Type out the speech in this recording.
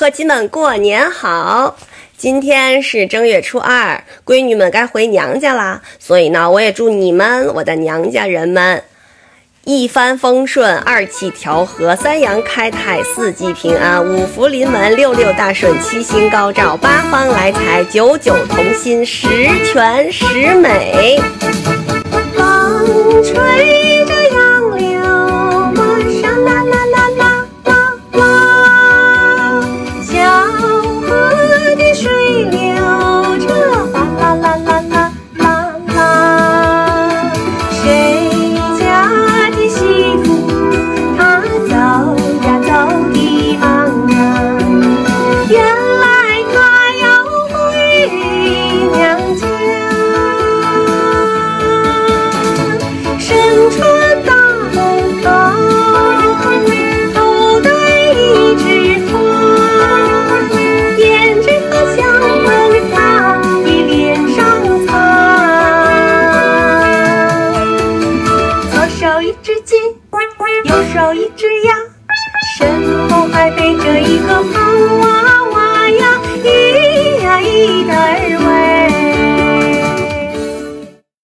伙计们过年好！今天是正月初二，闺女们该回娘家啦，所以呢，我也祝你们，我的娘家人们，一帆风顺，二气调和，三阳开泰，四季平安，五福临门，六六大顺，七星高照，八方来财，九九同心，十全十美。左手一只鸡右手一只鸭身后还背着一个胖娃娃呀咿呀咿得儿